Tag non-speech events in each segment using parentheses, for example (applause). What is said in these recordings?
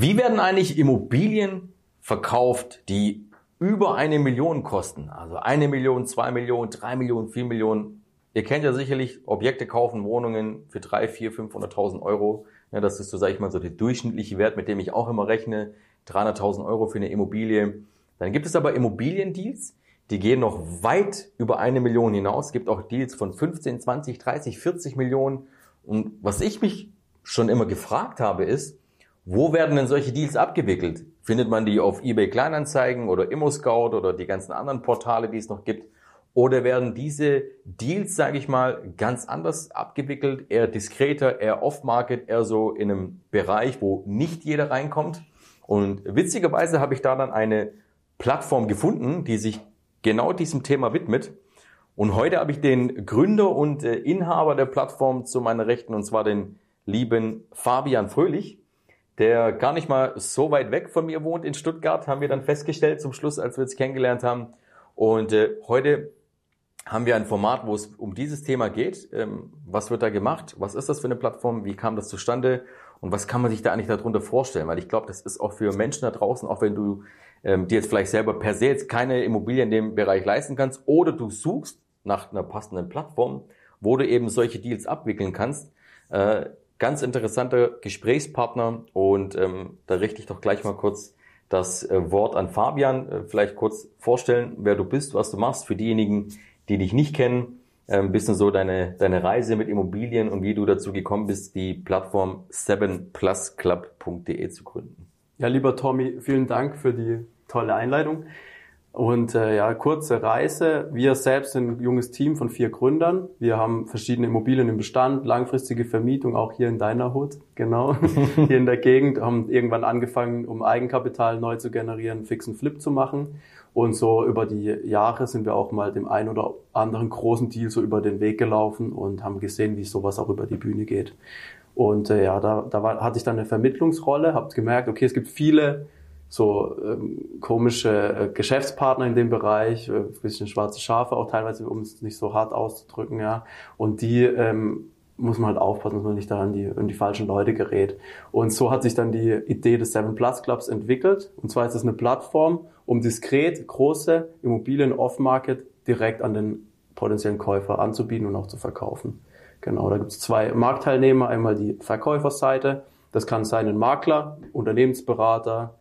Wie werden eigentlich Immobilien verkauft, die über eine Million kosten? Also eine Million, zwei Millionen, drei Millionen, vier Millionen. Ihr kennt ja sicherlich Objekte kaufen, Wohnungen für drei, vier, 500.000 Euro. Ja, das ist so, sage ich mal, so der durchschnittliche Wert, mit dem ich auch immer rechne. 300.000 Euro für eine Immobilie. Dann gibt es aber Immobiliendeals, die gehen noch weit über eine Million hinaus. Es gibt auch Deals von 15, 20, 30, 40 Millionen. Und was ich mich schon immer gefragt habe, ist, wo werden denn solche Deals abgewickelt? Findet man die auf eBay Kleinanzeigen oder ImmoScout oder die ganzen anderen Portale, die es noch gibt? Oder werden diese Deals, sage ich mal, ganz anders abgewickelt, eher diskreter, eher off-market, eher so in einem Bereich, wo nicht jeder reinkommt? Und witzigerweise habe ich da dann eine Plattform gefunden, die sich genau diesem Thema widmet. Und heute habe ich den Gründer und äh, Inhaber der Plattform zu meiner Rechten, und zwar den lieben Fabian Fröhlich, der gar nicht mal so weit weg von mir wohnt in Stuttgart, haben wir dann festgestellt zum Schluss, als wir uns kennengelernt haben. Und äh, heute haben wir ein Format, wo es um dieses Thema geht. Ähm, was wird da gemacht? Was ist das für eine Plattform? Wie kam das zustande? Und was kann man sich da eigentlich darunter vorstellen? Weil ich glaube, das ist auch für Menschen da draußen, auch wenn du ähm, dir jetzt vielleicht selber per se jetzt keine Immobilie in dem Bereich leisten kannst oder du suchst nach einer passenden Plattform, wo du eben solche Deals abwickeln kannst. Äh, ganz interessanter Gesprächspartner und ähm, da richte ich doch gleich mal kurz das äh, Wort an Fabian. Äh, vielleicht kurz vorstellen, wer du bist, was du machst für diejenigen, die dich nicht kennen. Ein bisschen so deine, deine Reise mit Immobilien und wie du dazu gekommen bist, die Plattform 7plusclub.de zu gründen. Ja, lieber Tommy, vielen Dank für die tolle Einleitung. Und äh, ja, kurze Reise. Wir selbst sind ein junges Team von vier Gründern. Wir haben verschiedene Immobilien im Bestand, langfristige Vermietung, auch hier in deiner Hut, genau, (laughs) hier in der Gegend. Haben irgendwann angefangen, um Eigenkapital neu zu generieren, fixen Flip zu machen. Und so über die Jahre sind wir auch mal dem einen oder anderen großen Deal so über den Weg gelaufen und haben gesehen, wie sowas auch über die Bühne geht. Und äh, ja, da, da war, hatte ich dann eine Vermittlungsrolle, habe gemerkt, okay, es gibt viele so ähm, komische äh, Geschäftspartner in dem Bereich, äh, bisschen schwarze Schafe auch teilweise, um es nicht so hart auszudrücken, ja. Und die ähm, muss man halt aufpassen, dass man nicht da an die, an die falschen Leute gerät. Und so hat sich dann die Idee des Seven Plus Clubs entwickelt. Und zwar ist es eine Plattform, um diskret große Immobilien off-market direkt an den potenziellen Käufer anzubieten und auch zu verkaufen. Genau, da gibt es zwei Marktteilnehmer. Einmal die Verkäuferseite. Das kann sein ein Makler, Unternehmensberater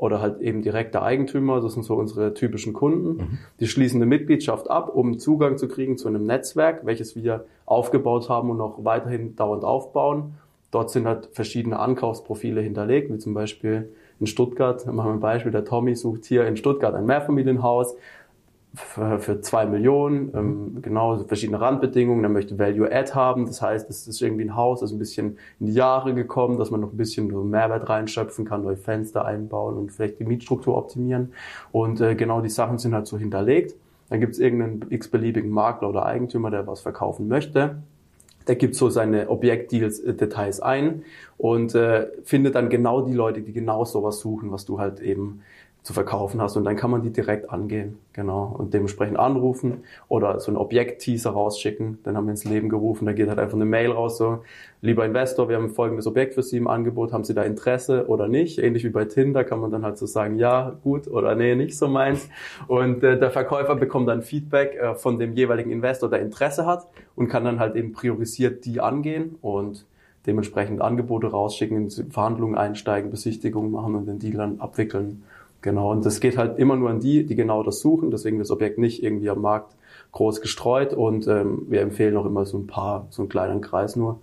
oder halt eben direkter Eigentümer. Das sind so unsere typischen Kunden. Mhm. Die schließen eine Mitgliedschaft ab, um Zugang zu kriegen zu einem Netzwerk, welches wir aufgebaut haben und noch weiterhin dauernd aufbauen. Dort sind halt verschiedene Ankaufsprofile hinterlegt, wie zum Beispiel in Stuttgart, machen wir ein Beispiel, der Tommy sucht hier in Stuttgart ein Mehrfamilienhaus, für, für zwei Millionen, ähm, genau, verschiedene Randbedingungen, er möchte Value Add haben, das heißt, es ist irgendwie ein Haus, das ist ein bisschen in die Jahre gekommen, dass man noch ein bisschen Mehrwert reinschöpfen kann, neue Fenster einbauen und vielleicht die Mietstruktur optimieren und äh, genau die Sachen sind halt so hinterlegt. Dann gibt es irgendeinen x-beliebigen Makler oder Eigentümer, der was verkaufen möchte. Der gibt so seine Objektdeals, äh, ein und äh, findet dann genau die Leute, die genau sowas suchen, was du halt eben zu verkaufen hast. Und dann kann man die direkt angehen, genau, und dementsprechend anrufen oder so ein Objekt-Teaser rausschicken, dann haben wir ins Leben gerufen, da geht halt einfach eine Mail raus, so, lieber Investor, wir haben folgendes Objekt für Sie im Angebot, haben Sie da Interesse oder nicht? Ähnlich wie bei Tinder kann man dann halt so sagen, ja, gut oder nee, nicht so meins. Und äh, der Verkäufer bekommt dann Feedback äh, von dem jeweiligen Investor, der Interesse hat und kann dann halt eben priorisiert die angehen und dementsprechend Angebote rausschicken, in Verhandlungen einsteigen, Besichtigungen machen und den Deal dann abwickeln Genau, und das geht halt immer nur an die, die genau das suchen, deswegen das Objekt nicht irgendwie am Markt groß gestreut und ähm, wir empfehlen auch immer so ein paar, so einen kleinen Kreis nur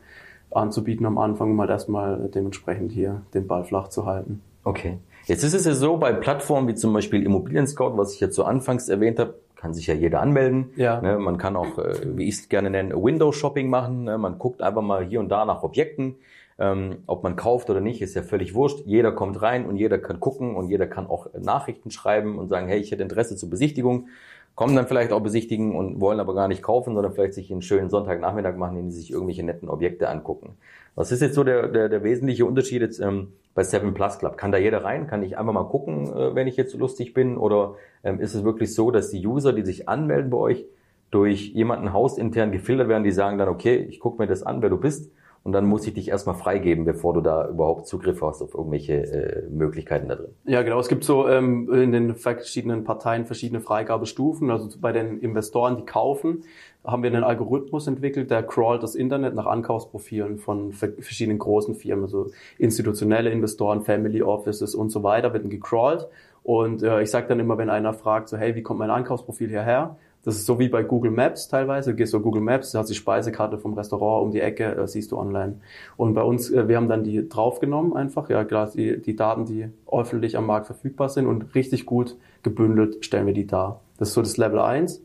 anzubieten am Anfang, um halt erstmal dementsprechend hier den Ball flach zu halten. Okay. Jetzt ist es ja so, bei Plattformen wie zum Beispiel Immobilien Scout, was ich jetzt so anfangs erwähnt habe, kann sich ja jeder anmelden. Ja. Ne, man kann auch, äh, wie ich es gerne nenne, Window Shopping machen. Ne? Man guckt einfach mal hier und da nach Objekten. Ähm, ob man kauft oder nicht, ist ja völlig wurscht. Jeder kommt rein und jeder kann gucken und jeder kann auch Nachrichten schreiben und sagen, hey, ich hätte Interesse zur Besichtigung. Kommen dann vielleicht auch besichtigen und wollen aber gar nicht kaufen, sondern vielleicht sich einen schönen Sonntagnachmittag machen, indem sie sich irgendwelche netten Objekte angucken. Was ist jetzt so der, der, der wesentliche Unterschied jetzt ähm, bei Seven Plus Club? Kann da jeder rein? Kann ich einfach mal gucken, äh, wenn ich jetzt so lustig bin? Oder ähm, ist es wirklich so, dass die User, die sich anmelden bei euch, durch jemanden hausintern gefiltert werden, die sagen dann, okay, ich gucke mir das an, wer du bist und dann muss ich dich erstmal freigeben, bevor du da überhaupt Zugriff hast auf irgendwelche äh, Möglichkeiten da drin. Ja, genau. Es gibt so ähm, in den verschiedenen Parteien verschiedene Freigabestufen. Also bei den Investoren, die kaufen, haben wir einen Algorithmus entwickelt, der crawlt das Internet nach Ankaufsprofilen von verschiedenen großen Firmen, also institutionelle Investoren, Family Offices und so weiter, werden gecrawlt. Und äh, ich sage dann immer, wenn einer fragt, so hey, wie kommt mein Ankaufsprofil hierher? Das ist so wie bei Google Maps teilweise. Du gehst auf Google Maps, da hast die Speisekarte vom Restaurant um die Ecke, das siehst du online. Und bei uns, äh, wir haben dann die draufgenommen einfach, ja, klar, die, die Daten, die öffentlich am Markt verfügbar sind und richtig gut gebündelt stellen wir die dar. Das ist so das Level 1.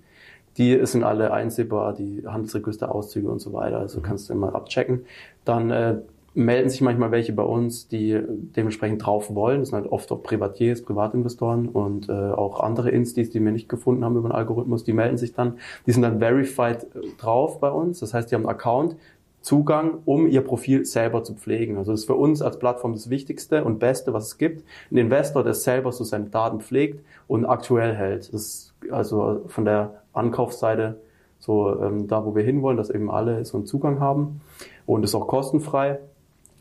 Die sind alle einsehbar, die Handelsregisterauszüge und so weiter, also mhm. kannst du immer abchecken. Dann äh, melden sich manchmal welche bei uns, die dementsprechend drauf wollen. Das sind halt oft auch Privatiers, Privatinvestoren und äh, auch andere Instis, die wir nicht gefunden haben über den Algorithmus, die melden sich dann. Die sind dann verified äh, drauf bei uns. Das heißt, die haben einen Account, Zugang, um ihr Profil selber zu pflegen. Also das ist für uns als Plattform das Wichtigste und Beste, was es gibt. Ein Investor, der selber so seine Daten pflegt und aktuell hält. Das ist also von der Ankaufsseite so ähm, da, wo wir hinwollen, dass eben alle so einen Zugang haben und ist auch kostenfrei.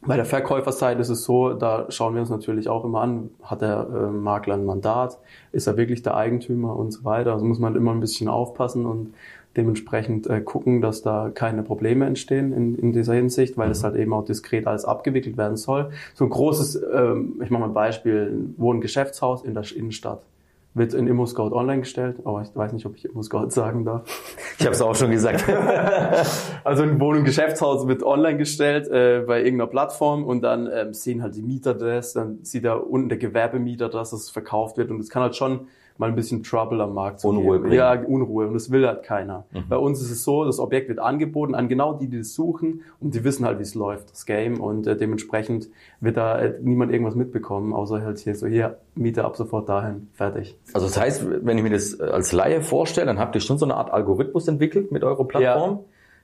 Bei der Verkäuferseite ist es so, da schauen wir uns natürlich auch immer an, hat der äh, Makler ein Mandat, ist er wirklich der Eigentümer und so weiter. Also muss man immer ein bisschen aufpassen und dementsprechend äh, gucken, dass da keine Probleme entstehen in, in dieser Hinsicht, weil mhm. es halt eben auch diskret alles abgewickelt werden soll. So ein großes, ähm, ich mache mal ein Beispiel, wo ein Geschäftshaus in der Innenstadt wird in ImmoScout online gestellt, aber ich weiß nicht, ob ich ImmoScout sagen darf. (laughs) Ich habe es auch schon gesagt. (laughs) also ein Wohnung Geschäftshaus wird online gestellt äh, bei irgendeiner Plattform und dann ähm, sehen halt die Mieter das, dann sieht da unten der Gewerbemieter, dass es verkauft wird und es kann halt schon mal ein bisschen Trouble am Markt zu Unruhe geben. Ja, Unruhe. Und das will halt keiner. Mhm. Bei uns ist es so, das Objekt wird angeboten an genau die, die das suchen und die wissen halt, wie es läuft, das Game. Und äh, dementsprechend wird da äh, niemand irgendwas mitbekommen, außer halt hier so, hier, Miete ab sofort dahin, fertig. Also das heißt, wenn ich mir das als Laie vorstelle, dann habt ihr schon so eine Art Algorithmus entwickelt mit eurer Plattform. Ja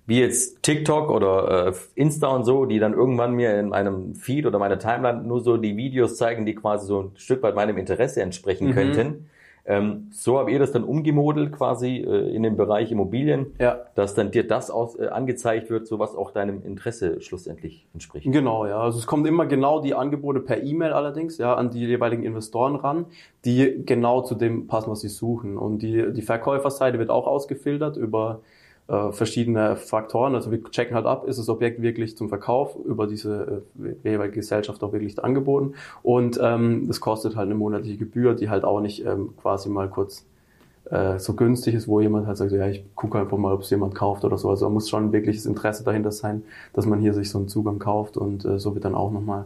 wie jetzt TikTok oder äh, Insta und so, die dann irgendwann mir in meinem Feed oder meiner Timeline nur so die Videos zeigen, die quasi so ein Stück weit meinem Interesse entsprechen mhm. könnten. Ähm, so habt ihr das dann umgemodelt quasi äh, in dem Bereich Immobilien, ja. dass dann dir das aus, äh, angezeigt wird, so was auch deinem Interesse schlussendlich entspricht. Genau, ja. Also es kommt immer genau die Angebote per E-Mail allerdings, ja, an die jeweiligen Investoren ran, die genau zu dem passen, was sie suchen. Und die, die Verkäuferseite wird auch ausgefiltert über äh, verschiedene Faktoren. Also wir checken halt ab, ist das Objekt wirklich zum Verkauf über diese äh, jeweilige Gesellschaft auch wirklich angeboten. Und ähm, das kostet halt eine monatliche Gebühr, die halt auch nicht ähm, quasi mal kurz äh, so günstig ist, wo jemand halt sagt, ja, ich gucke einfach mal, ob es jemand kauft oder so. Also da muss schon wirkliches Interesse dahinter sein, dass man hier sich so einen Zugang kauft und äh, so wird dann auch nochmal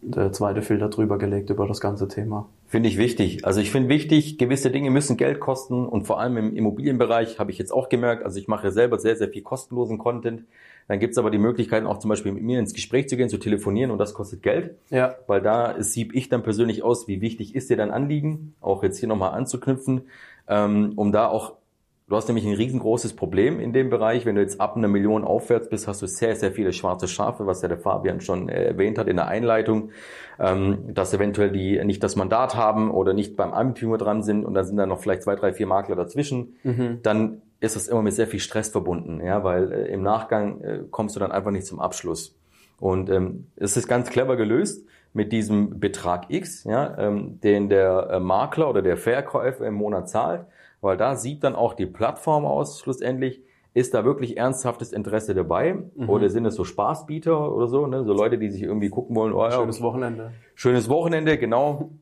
der zweite Filter drüber gelegt über das ganze Thema. Finde ich wichtig. Also ich finde wichtig, gewisse Dinge müssen Geld kosten und vor allem im Immobilienbereich habe ich jetzt auch gemerkt, also ich mache selber sehr, sehr viel kostenlosen Content. Dann gibt es aber die Möglichkeit, auch zum Beispiel mit mir ins Gespräch zu gehen, zu telefonieren und das kostet Geld. Ja. Weil da sieb ich dann persönlich aus, wie wichtig ist dir dein Anliegen, auch jetzt hier nochmal anzuknüpfen, ähm, um da auch Du hast nämlich ein riesengroßes Problem in dem Bereich. Wenn du jetzt ab einer Million aufwärts bist, hast du sehr, sehr viele schwarze Schafe, was ja der Fabian schon äh, erwähnt hat in der Einleitung, ähm, dass eventuell die nicht das Mandat haben oder nicht beim Eigentümer dran sind und dann sind da noch vielleicht zwei, drei, vier Makler dazwischen. Mhm. Dann ist das immer mit sehr viel Stress verbunden, ja, weil äh, im Nachgang äh, kommst du dann einfach nicht zum Abschluss. Und ähm, es ist ganz clever gelöst mit diesem Betrag X, ja, ähm, den der äh, Makler oder der Verkäufer im Monat zahlt weil da sieht dann auch die Plattform aus, schlussendlich, ist da wirklich ernsthaftes Interesse dabei? Mhm. Oder sind es so Spaßbieter oder so, ne? so Leute, die sich irgendwie gucken wollen, oh, ja, schönes Wochenende. Schönes Wochenende, genau.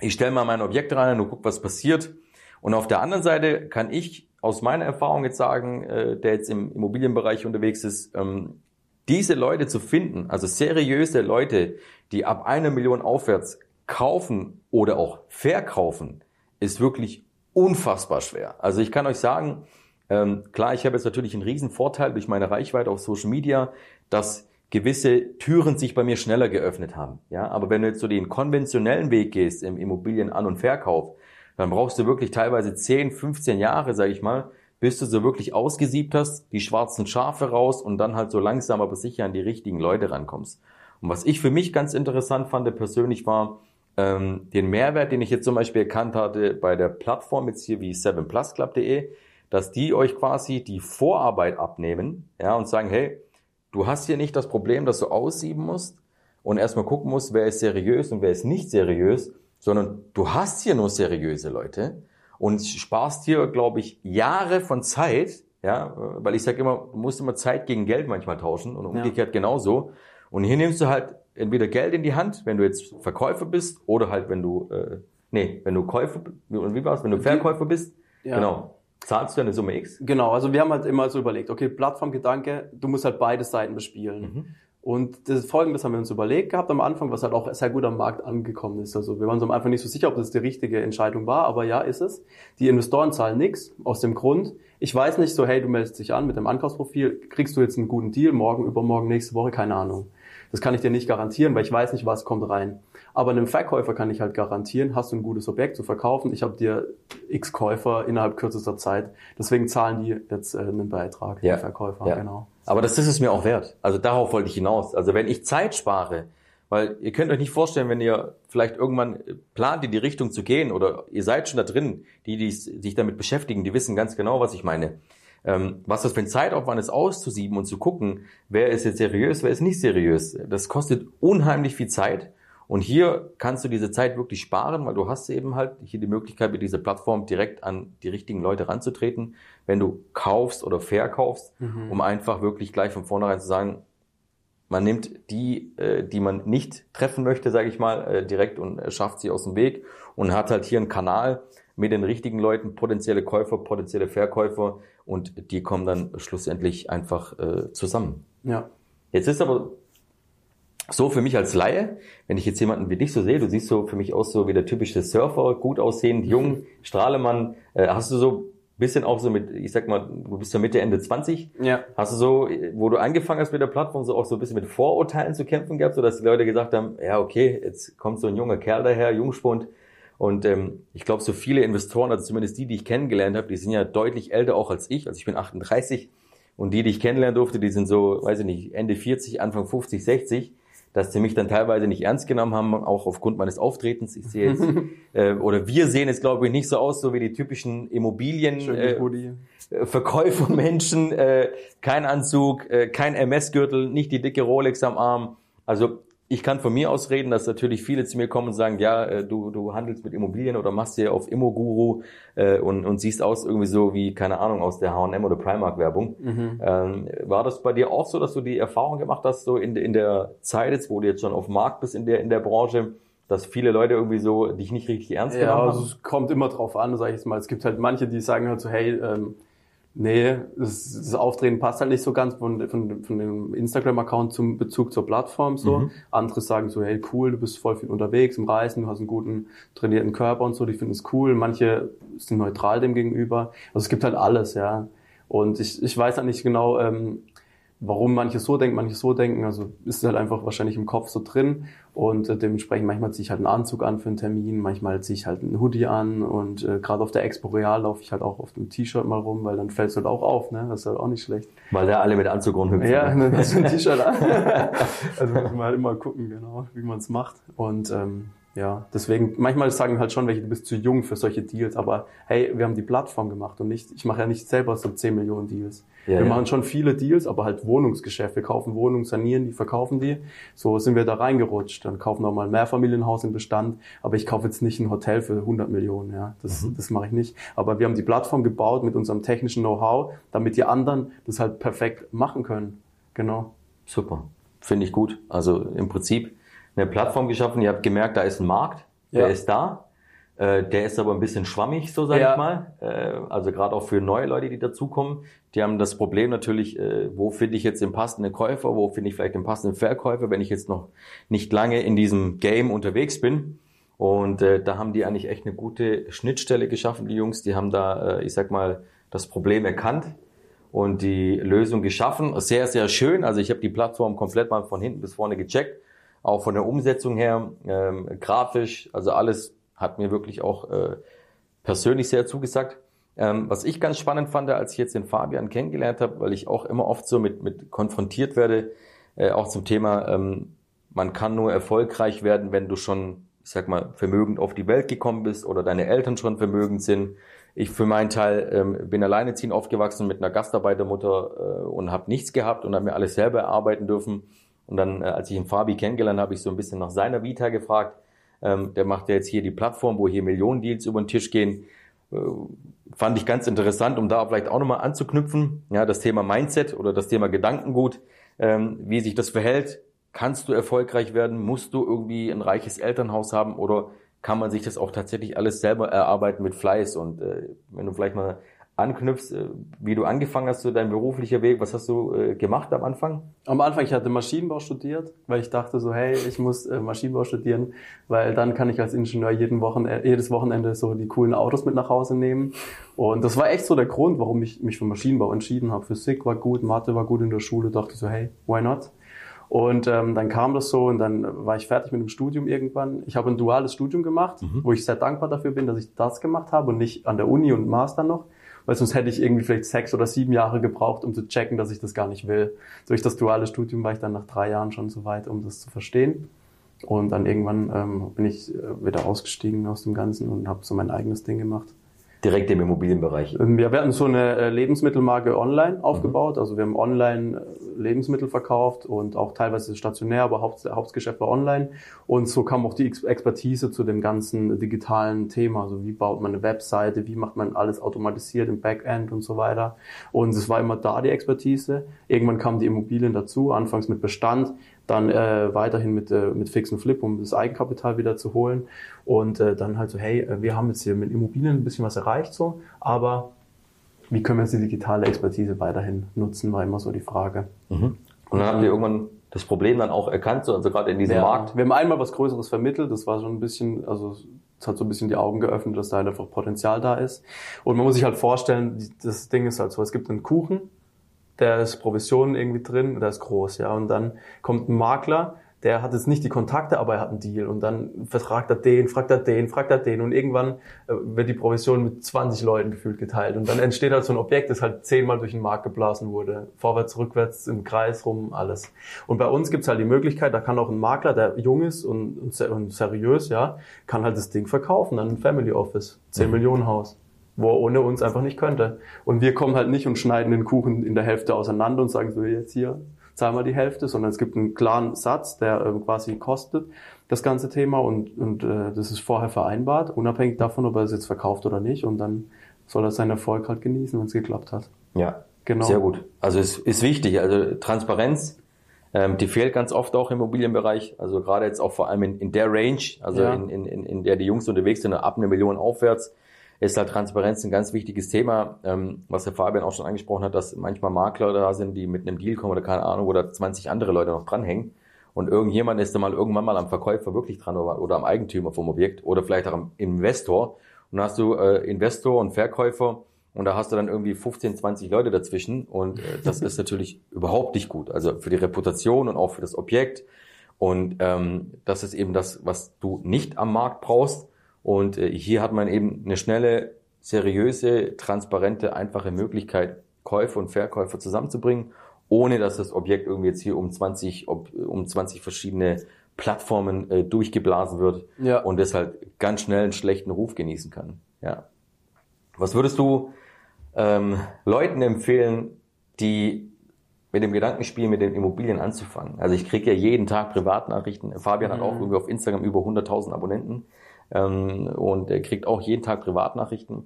Ich stelle mal mein Objekt rein und guck, was passiert. Und auf der anderen Seite kann ich aus meiner Erfahrung jetzt sagen, äh, der jetzt im Immobilienbereich unterwegs ist, ähm, diese Leute zu finden, also seriöse Leute, die ab einer Million aufwärts kaufen oder auch verkaufen, ist wirklich unfassbar schwer. Also ich kann euch sagen, ähm, klar, ich habe jetzt natürlich einen riesen Vorteil durch meine Reichweite auf Social Media, dass gewisse Türen sich bei mir schneller geöffnet haben. Ja, aber wenn du jetzt so den konventionellen Weg gehst im Immobilien-An- und Verkauf, dann brauchst du wirklich teilweise 10, 15 Jahre, sage ich mal, bis du so wirklich ausgesiebt hast, die schwarzen Schafe raus und dann halt so langsam aber sicher an die richtigen Leute rankommst. Und was ich für mich ganz interessant fand persönlich war, ähm, den Mehrwert, den ich jetzt zum Beispiel erkannt hatte bei der Plattform jetzt hier wie 7plusclub.de, dass die euch quasi die Vorarbeit abnehmen ja, und sagen, hey, du hast hier nicht das Problem, dass du aussieben musst und erstmal gucken musst, wer ist seriös und wer ist nicht seriös, sondern du hast hier nur seriöse Leute und sparst hier, glaube ich, Jahre von Zeit, ja, weil ich sage immer, du musst immer Zeit gegen Geld manchmal tauschen und umgekehrt ja. genauso. Und hier nimmst du halt entweder Geld in die Hand, wenn du jetzt Verkäufer bist, oder halt wenn du, äh, nee, wenn du Käufer, und wie war's, wenn du Verkäufer bist, ja. genau. Zahlst du eine Summe X? Genau, also wir haben halt immer so überlegt, okay, Plattformgedanke, du musst halt beide Seiten bespielen. Mhm. Und das Folgendes haben wir uns überlegt gehabt am Anfang, was halt auch sehr gut am Markt angekommen ist. Also wir waren uns einfach nicht so sicher, ob das die richtige Entscheidung war, aber ja, ist es. Die Investoren zahlen nichts aus dem Grund. Ich weiß nicht so, hey, du meldest dich an mit dem Ankaufsprofil, kriegst du jetzt einen guten Deal, morgen, übermorgen, nächste Woche, keine Ahnung. Das kann ich dir nicht garantieren, weil ich weiß nicht, was kommt rein. Aber einem Verkäufer kann ich halt garantieren, hast du ein gutes Objekt zu verkaufen. Ich habe dir x Käufer innerhalb kürzester Zeit. Deswegen zahlen die jetzt äh, einen Beitrag, ja. Verkäufer, ja. genau. Aber das ist es mir auch wert. Also darauf wollte ich hinaus. Also wenn ich Zeit spare, weil ihr könnt euch nicht vorstellen, wenn ihr vielleicht irgendwann plant, in die Richtung zu gehen oder ihr seid schon da drin, die, die sich damit beschäftigen, die wissen ganz genau, was ich meine. Ähm, was das für ein Zeitaufwand ist, auszusieben und zu gucken, wer ist jetzt seriös, wer ist nicht seriös. Das kostet unheimlich viel Zeit. Und hier kannst du diese Zeit wirklich sparen, weil du hast eben halt hier die Möglichkeit, mit dieser Plattform direkt an die richtigen Leute ranzutreten, wenn du kaufst oder verkaufst, mhm. um einfach wirklich gleich von vornherein zu sagen, man nimmt die, äh, die man nicht treffen möchte, sage ich mal, äh, direkt und schafft sie aus dem Weg und hat halt hier einen Kanal mit den richtigen Leuten, potenzielle Käufer, potenzielle Verkäufer und die kommen dann schlussendlich einfach äh, zusammen. Ja. Jetzt ist aber so für mich als Laie, wenn ich jetzt jemanden wie dich so sehe, du siehst so für mich aus so wie der typische Surfer, gut aussehend, jung, Strahlemann, äh, hast du so bisschen auch so mit, ich sag mal, du bist ja Mitte, Ende 20. Ja. Hast du so, wo du angefangen hast mit der Plattform, so auch so ein bisschen mit Vorurteilen zu kämpfen gehabt, so dass die Leute gesagt haben, ja, okay, jetzt kommt so ein junger Kerl daher, Jungspund. Und ähm, ich glaube, so viele Investoren, also zumindest die, die ich kennengelernt habe, die sind ja deutlich älter auch als ich. Also ich bin 38 und die, die ich kennenlernen durfte, die sind so, weiß ich nicht, Ende 40, Anfang 50, 60 dass sie mich dann teilweise nicht ernst genommen haben, auch aufgrund meines Auftretens. Ich sehe jetzt, (laughs) äh, oder wir sehen jetzt, glaube ich, nicht so aus, so wie die typischen Immobilien. Äh, Verkäufermenschen, äh, kein Anzug, äh, kein MS-Gürtel, nicht die dicke Rolex am Arm. Also ich kann von mir aus reden, dass natürlich viele zu mir kommen und sagen, ja, äh, du, du handelst mit Immobilien oder machst dir auf Immoguru äh, und, und siehst aus irgendwie so wie, keine Ahnung, aus der H&M oder Primark-Werbung. Mhm. Ähm, war das bei dir auch so, dass du die Erfahrung gemacht hast, so in, in der Zeit jetzt, wo du jetzt schon auf dem Markt bist in der, in der Branche, dass viele Leute irgendwie so dich nicht richtig ernst genommen ja, haben? Ja, also es kommt immer drauf an, sage ich jetzt mal. Es gibt halt manche, die sagen halt so, hey, ähm, Nee, das, das Auftreten passt halt nicht so ganz von, von, von dem Instagram-Account zum Bezug zur Plattform so. Mhm. Andere sagen so, hey cool, du bist voll viel unterwegs im Reisen, du hast einen guten trainierten Körper und so, die finden es cool. Manche sind neutral dem gegenüber. Also es gibt halt alles, ja. Und ich, ich weiß halt nicht genau, ähm, warum manche so denken, manche so denken. Also ist halt einfach wahrscheinlich im Kopf so drin und äh, dementsprechend manchmal ziehe ich halt einen Anzug an für einen Termin, manchmal ziehe ich halt einen Hoodie an und äh, gerade auf der Expo Real laufe ich halt auch auf dem T-Shirt mal rum, weil dann fällt es halt auch auf, ne? Das ist halt auch nicht schlecht. Weil da alle mit Anzug rumhüpfen. Ja, dann hast du ein T-Shirt an. (laughs) also muss man halt immer gucken, genau, wie man es macht und ähm, ja, deswegen, manchmal sagen halt schon welche, du bist zu jung für solche Deals, aber hey, wir haben die Plattform gemacht und nicht, ich mache ja nicht selber so 10 Millionen Deals. Ja, wir ja. machen schon viele Deals, aber halt Wohnungsgeschäft. Wir kaufen Wohnungen, sanieren die, verkaufen die. So sind wir da reingerutscht. Dann kaufen wir mal ein Mehrfamilienhaus im Bestand, aber ich kaufe jetzt nicht ein Hotel für 100 Millionen, ja. Das, mhm. das mache ich nicht. Aber wir haben die Plattform gebaut mit unserem technischen Know-how, damit die anderen das halt perfekt machen können. Genau. Super. Finde ich gut. Also im Prinzip, eine Plattform geschaffen, ihr habt gemerkt, da ist ein Markt, ja. der ist da. Äh, der ist aber ein bisschen schwammig, so sage ja. ich mal. Äh, also gerade auch für neue Leute, die dazukommen. Die haben das Problem natürlich, äh, wo finde ich jetzt den passenden Käufer, wo finde ich vielleicht den passenden Verkäufer, wenn ich jetzt noch nicht lange in diesem Game unterwegs bin. Und äh, da haben die eigentlich echt eine gute Schnittstelle geschaffen, die Jungs. Die haben da, äh, ich sag mal, das Problem erkannt und die Lösung geschaffen. Sehr, sehr schön. Also ich habe die Plattform komplett mal von hinten bis vorne gecheckt auch von der Umsetzung her, ähm, grafisch, also alles hat mir wirklich auch äh, persönlich sehr zugesagt. Ähm, was ich ganz spannend fand, als ich jetzt den Fabian kennengelernt habe, weil ich auch immer oft so mit, mit konfrontiert werde, äh, auch zum Thema, ähm, man kann nur erfolgreich werden, wenn du schon ich sag mal, vermögend auf die Welt gekommen bist oder deine Eltern schon vermögend sind. Ich für meinen Teil ähm, bin alleineziehend aufgewachsen mit einer Gastarbeitermutter äh, und habe nichts gehabt und habe mir alles selber erarbeiten dürfen. Und dann, äh, als ich den Fabi kennengelernt habe, ich so ein bisschen nach seiner Vita gefragt. Ähm, der macht ja jetzt hier die Plattform, wo hier Millionen Deals über den Tisch gehen. Äh, fand ich ganz interessant, um da vielleicht auch nochmal anzuknüpfen. Ja, das Thema Mindset oder das Thema Gedankengut, ähm, wie sich das verhält. Kannst du erfolgreich werden? Musst du irgendwie ein reiches Elternhaus haben oder kann man sich das auch tatsächlich alles selber erarbeiten mit Fleiß? Und äh, wenn du vielleicht mal anknüpfst, äh, wie du angefangen hast, so dein beruflicher Weg, was hast du äh, gemacht am Anfang? Am Anfang, ich hatte Maschinenbau studiert, weil ich dachte so, hey, ich muss äh, Maschinenbau studieren, weil dann kann ich als Ingenieur jeden Wochenende, jedes Wochenende so die coolen Autos mit nach Hause nehmen. Und das war echt so der Grund, warum ich mich für Maschinenbau entschieden habe. Physik war gut, Mathe war gut in der Schule, dachte so, hey, why not? Und ähm, dann kam das so und dann war ich fertig mit dem Studium irgendwann. Ich habe ein duales Studium gemacht, mhm. wo ich sehr dankbar dafür bin, dass ich das gemacht habe und nicht an der Uni und Master noch. Weil sonst hätte ich irgendwie vielleicht sechs oder sieben Jahre gebraucht, um zu checken, dass ich das gar nicht will. Durch das duale Studium war ich dann nach drei Jahren schon so weit, um das zu verstehen. Und dann irgendwann ähm, bin ich äh, wieder ausgestiegen aus dem Ganzen und habe so mein eigenes Ding gemacht direkt im Immobilienbereich? Ähm, ja, wir hatten so eine äh, Lebensmittelmarke online aufgebaut. Mhm. Also wir haben online äh, Lebensmittel verkauft und auch teilweise stationär, aber Haupt, Hauptgeschäft war online. Und so kam auch die Expertise zu dem ganzen digitalen Thema. Also wie baut man eine Webseite, wie macht man alles automatisiert im Backend und so weiter. Und es war immer da die Expertise. Irgendwann kamen die Immobilien dazu, anfangs mit Bestand, dann äh, weiterhin mit, äh, mit Fix und Flip, um das Eigenkapital wieder zu holen. Und äh, dann halt so, hey, äh, wir haben jetzt hier mit Immobilien ein bisschen was erreicht, so, aber wie können wir jetzt die digitale Expertise weiterhin nutzen, war immer so die Frage. Mhm. Und dann haben wir irgendwann das Problem dann auch erkannt, so, also gerade in diesem ja, Markt. Wir haben einmal was Größeres vermittelt, das war schon ein bisschen, also es hat so ein bisschen die Augen geöffnet, dass da halt einfach Potenzial da ist. Und man muss sich halt vorstellen, das Ding ist halt so, es gibt einen Kuchen, der ist Provision irgendwie drin, der ist groß, ja. Und dann kommt ein Makler, der hat jetzt nicht die Kontakte, aber er hat einen Deal. Und dann vertragt er den, fragt er den, fragt er den. Und irgendwann äh, wird die Provision mit 20 Leuten gefühlt geteilt. Und dann entsteht halt so ein Objekt, das halt zehnmal durch den Markt geblasen wurde. Vorwärts, rückwärts, im Kreis rum, alles. Und bei uns gibt's halt die Möglichkeit, da kann auch ein Makler, der jung ist und, und seriös, ja, kann halt das Ding verkaufen an ein Family Office. 10 mhm. Millionen Haus wo er ohne uns einfach nicht könnte. Und wir kommen halt nicht und schneiden den Kuchen in der Hälfte auseinander und sagen so, jetzt hier, zahl mal die Hälfte, sondern es gibt einen klaren Satz, der äh, quasi kostet das ganze Thema und, und äh, das ist vorher vereinbart, unabhängig davon, ob er es jetzt verkauft oder nicht. Und dann soll er seinen Erfolg halt genießen, wenn es geklappt hat. Ja, genau. Sehr gut. Also es ist wichtig. Also Transparenz, ähm, die fehlt ganz oft auch im Immobilienbereich. Also gerade jetzt auch vor allem in, in der Range, also ja. in, in, in der die Jungs unterwegs sind, ab eine Million aufwärts ist halt Transparenz ein ganz wichtiges Thema, ähm, was der Fabian auch schon angesprochen hat, dass manchmal Makler da sind, die mit einem Deal kommen oder keine Ahnung, wo da 20 andere Leute noch dranhängen. Und irgendjemand ist da mal irgendwann mal am Verkäufer wirklich dran oder, oder am Eigentümer vom Objekt oder vielleicht auch am Investor. Und dann hast du äh, Investor und Verkäufer und da hast du dann irgendwie 15, 20 Leute dazwischen und äh, das ist natürlich überhaupt nicht gut. Also für die Reputation und auch für das Objekt. Und ähm, das ist eben das, was du nicht am Markt brauchst. Und äh, hier hat man eben eine schnelle, seriöse, transparente, einfache Möglichkeit, Käufer und Verkäufer zusammenzubringen, ohne dass das Objekt irgendwie jetzt hier um 20, um 20 verschiedene Plattformen äh, durchgeblasen wird ja. und deshalb ganz schnell einen schlechten Ruf genießen kann. Ja. Was würdest du ähm, Leuten empfehlen, die mit dem Gedankenspiel mit den Immobilien anzufangen? Also ich kriege ja jeden Tag Privatnachrichten. Fabian mhm. hat auch irgendwie auf Instagram über 100.000 Abonnenten ähm, und er kriegt auch jeden Tag Privatnachrichten,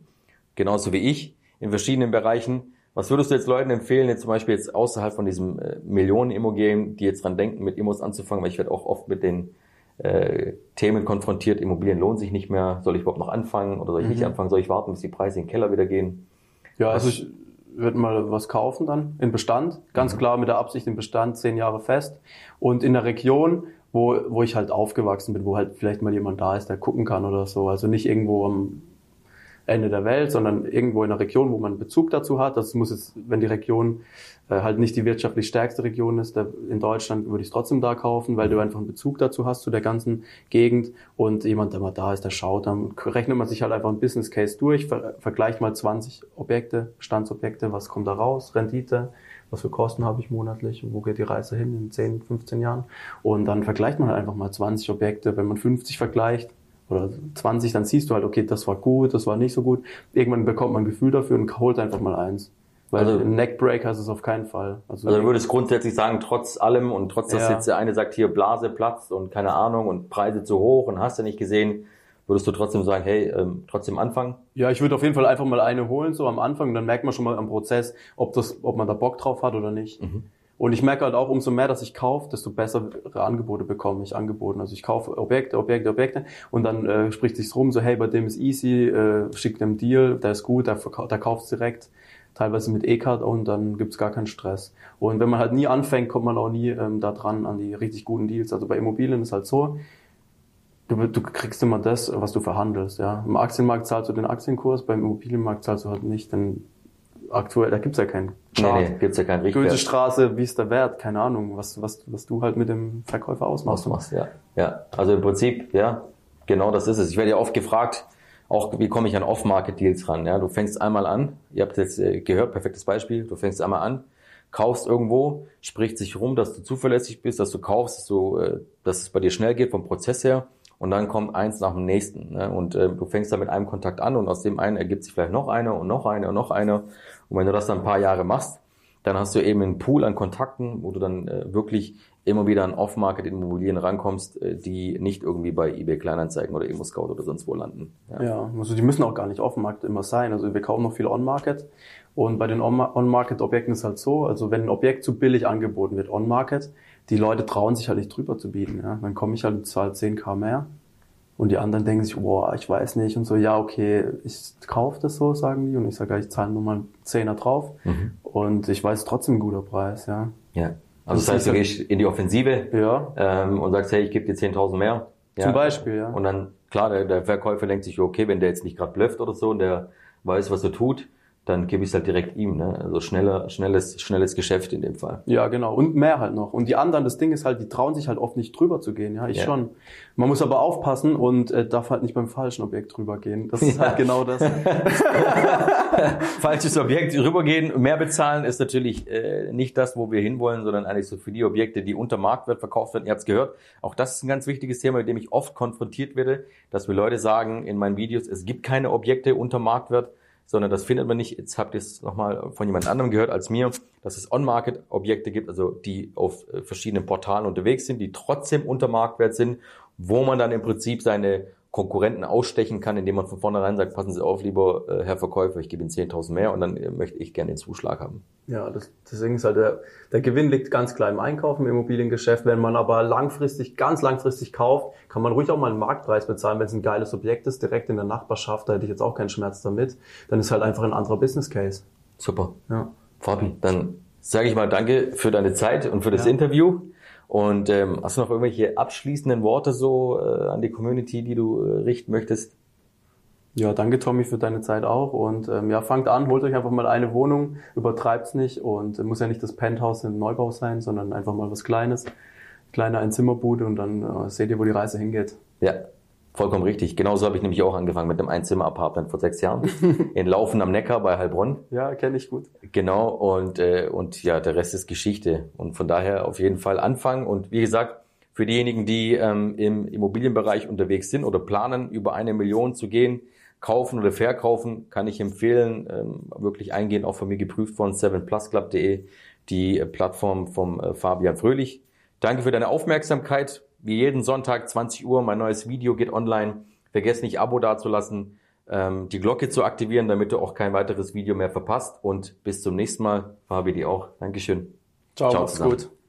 genauso wie ich, in verschiedenen Bereichen. Was würdest du jetzt Leuten empfehlen, jetzt zum Beispiel jetzt außerhalb von diesem äh, Millionen-Immo-Game, die jetzt dran denken, mit Immos anzufangen, weil ich werde auch oft mit den äh, Themen konfrontiert, Immobilien lohnt sich nicht mehr, soll ich überhaupt noch anfangen oder soll ich mhm. nicht anfangen, soll ich warten, bis die Preise in den Keller wieder gehen? Ja, also ich würde mal was kaufen dann in Bestand, ganz mhm. klar mit der Absicht im Bestand zehn Jahre fest und in der Region, wo, wo ich halt aufgewachsen bin, wo halt vielleicht mal jemand da ist, der gucken kann oder so. Also nicht irgendwo am Ende der Welt, sondern irgendwo in einer Region, wo man Bezug dazu hat. Das muss jetzt, wenn die Region äh, halt nicht die wirtschaftlich stärkste Region ist, der, in Deutschland würde ich es trotzdem da kaufen, weil du einfach einen Bezug dazu hast zu der ganzen Gegend und jemand, der mal da ist, der schaut, dann rechnet man sich halt einfach ein Business Case durch, ver vergleicht mal 20 Objekte, Bestandsobjekte, was kommt da raus, Rendite, was für Kosten habe ich monatlich und wo geht die Reise hin in 10, 15 Jahren. Und dann vergleicht man halt einfach mal 20 Objekte. Wenn man 50 vergleicht oder 20, dann siehst du halt, okay, das war gut, das war nicht so gut. Irgendwann bekommt man ein Gefühl dafür und holt einfach mal eins. Weil also, ein Neckbreaker ist es auf keinen Fall. Also, also du würdest grundsätzlich sagen, trotz allem und trotz, dass ja. jetzt der eine sagt, hier Blase platzt und keine Ahnung und Preise zu hoch und hast du nicht gesehen, würdest du trotzdem sagen, hey, ähm, trotzdem anfangen? Ja, ich würde auf jeden Fall einfach mal eine holen, so am Anfang, und dann merkt man schon mal am Prozess, ob das, ob man da Bock drauf hat oder nicht. Mhm. Und ich merke halt auch, umso mehr, dass ich kaufe, desto bessere Angebote bekomme ich angeboten. Also ich kaufe Objekte, Objekte, Objekte und dann äh, spricht sich's rum, so hey, bei dem ist easy, äh, schickt dem Deal, der ist gut, der, der kauft's direkt, teilweise mit E-Card und dann gibt's gar keinen Stress. Und wenn man halt nie anfängt, kommt man auch nie ähm, da dran an die richtig guten Deals. Also bei Immobilien ist halt so, du, du kriegst immer das, was du verhandelst. Ja. Im Aktienmarkt zahlst du den Aktienkurs, beim Immobilienmarkt zahlst du halt nicht denn aktuell, da gibt's ja keinen Chart. Nee, nee, gibt's ja keinen Richtwert. Goethestraße, wie ist der Wert? Keine Ahnung, was, was, was du halt mit dem Verkäufer ausmachst. ausmachst ja. ja, also im Prinzip, ja, genau das ist es. Ich werde ja oft gefragt, auch wie komme ich an Off-Market-Deals ran? Ja, du fängst einmal an, ihr habt jetzt äh, gehört, perfektes Beispiel, du fängst einmal an, kaufst irgendwo, spricht sich rum, dass du zuverlässig bist, dass du kaufst, dass, du, äh, dass es bei dir schnell geht vom Prozess her und dann kommt eins nach dem nächsten. Ne? Und äh, du fängst da mit einem Kontakt an und aus dem einen ergibt sich vielleicht noch einer und noch einer und noch einer. Und wenn du das dann ein paar Jahre machst, dann hast du eben einen Pool an Kontakten, wo du dann äh, wirklich immer wieder an Off-Market-Immobilien rankommst, äh, die nicht irgendwie bei eBay Kleinanzeigen oder Immo-Scout oder sonst wo landen. Ja. ja, also die müssen auch gar nicht Off-Market immer sein. Also wir kaufen noch viel On-Market. Und bei den On-Market-Objekten ist halt so, also wenn ein Objekt zu billig angeboten wird, On-Market, die Leute trauen sich halt nicht drüber zu bieten. Ja? Dann komme ich halt und zahle 10k mehr. Und die anderen denken sich, boah, ich weiß nicht. Und so, ja, okay, ich kaufe das so, sagen die. Und ich sage, ich zahle nur mal einen Zehner drauf. Mhm. Und ich weiß trotzdem ein guter Preis, ja. Ja. Also das, das heißt, du gehst in die Offensive ja. ähm, und sagst, hey, ich gebe dir 10.000 mehr. Ja. Zum Beispiel, ja. Und dann, klar, der, der Verkäufer denkt sich, okay, wenn der jetzt nicht gerade blufft oder so und der weiß, was er tut, dann gebe ich es halt direkt ihm. Ne? Also schneller, schnelles, schnelles Geschäft in dem Fall. Ja, genau. Und mehr halt noch. Und die anderen, das Ding ist halt, die trauen sich halt oft nicht drüber zu gehen. Ja, ich ja. schon. Man muss aber aufpassen und äh, darf halt nicht beim falschen Objekt drüber gehen. Das ist ja. halt genau das. (laughs) Falsches Objekt rübergehen, mehr bezahlen ist natürlich äh, nicht das, wo wir hinwollen, sondern eigentlich so für die Objekte, die unter Marktwert verkauft werden. Ihr habt es gehört. Auch das ist ein ganz wichtiges Thema, mit dem ich oft konfrontiert werde, dass wir Leute sagen in meinen Videos, es gibt keine Objekte unter Marktwert sondern das findet man nicht. Jetzt habt ihr es nochmal von jemand anderem gehört als mir, dass es On-Market-Objekte gibt, also die auf äh, verschiedenen Portalen unterwegs sind, die trotzdem unter Marktwert sind, wo man dann im Prinzip seine Konkurrenten ausstechen kann, indem man von vornherein sagt, passen Sie auf, lieber äh, Herr Verkäufer, ich gebe Ihnen 10.000 mehr und dann äh, möchte ich gerne den Zuschlag haben. Ja, das, deswegen ist halt der, der Gewinn liegt ganz klar im Einkauf im Immobiliengeschäft. Wenn man aber langfristig, ganz langfristig kauft, kann man ruhig auch mal einen Marktpreis bezahlen, wenn es ein geiles Objekt ist, direkt in der Nachbarschaft, da hätte ich jetzt auch keinen Schmerz damit. Dann ist halt einfach ein anderer Business Case. Super. Ja. Fabi, dann sage ich mal danke für deine Zeit und für das ja. Interview. Und ähm, hast du noch irgendwelche abschließenden Worte so äh, an die Community, die du äh, richten möchtest? Ja, danke Tommy für deine Zeit auch. Und ähm, ja, fangt an, holt euch einfach mal eine Wohnung, übertreibt's nicht und äh, muss ja nicht das Penthouse im Neubau sein, sondern einfach mal was Kleines, kleine Einzimmerbude und dann äh, seht ihr, wo die Reise hingeht. Ja, Vollkommen richtig. Genauso habe ich nämlich auch angefangen mit einem Einzimmer-Apartment vor sechs Jahren (laughs) in Laufen am Neckar bei Heilbronn. Ja, kenne ich gut. Genau und äh, und ja, der Rest ist Geschichte und von daher auf jeden Fall anfangen und wie gesagt für diejenigen, die ähm, im Immobilienbereich unterwegs sind oder planen über eine Million zu gehen, kaufen oder verkaufen, kann ich empfehlen, ähm, wirklich eingehen, auch von mir geprüft von 7plusclub.de, die Plattform vom äh, Fabian Fröhlich. Danke für deine Aufmerksamkeit wie jeden Sonntag 20 Uhr, mein neues Video geht online. Vergesst nicht, Abo dazulassen, ähm, die Glocke zu aktivieren, damit du auch kein weiteres Video mehr verpasst. Und bis zum nächsten Mal. Fabi, dir auch. Dankeschön. Ciao, Ciao mach's gut.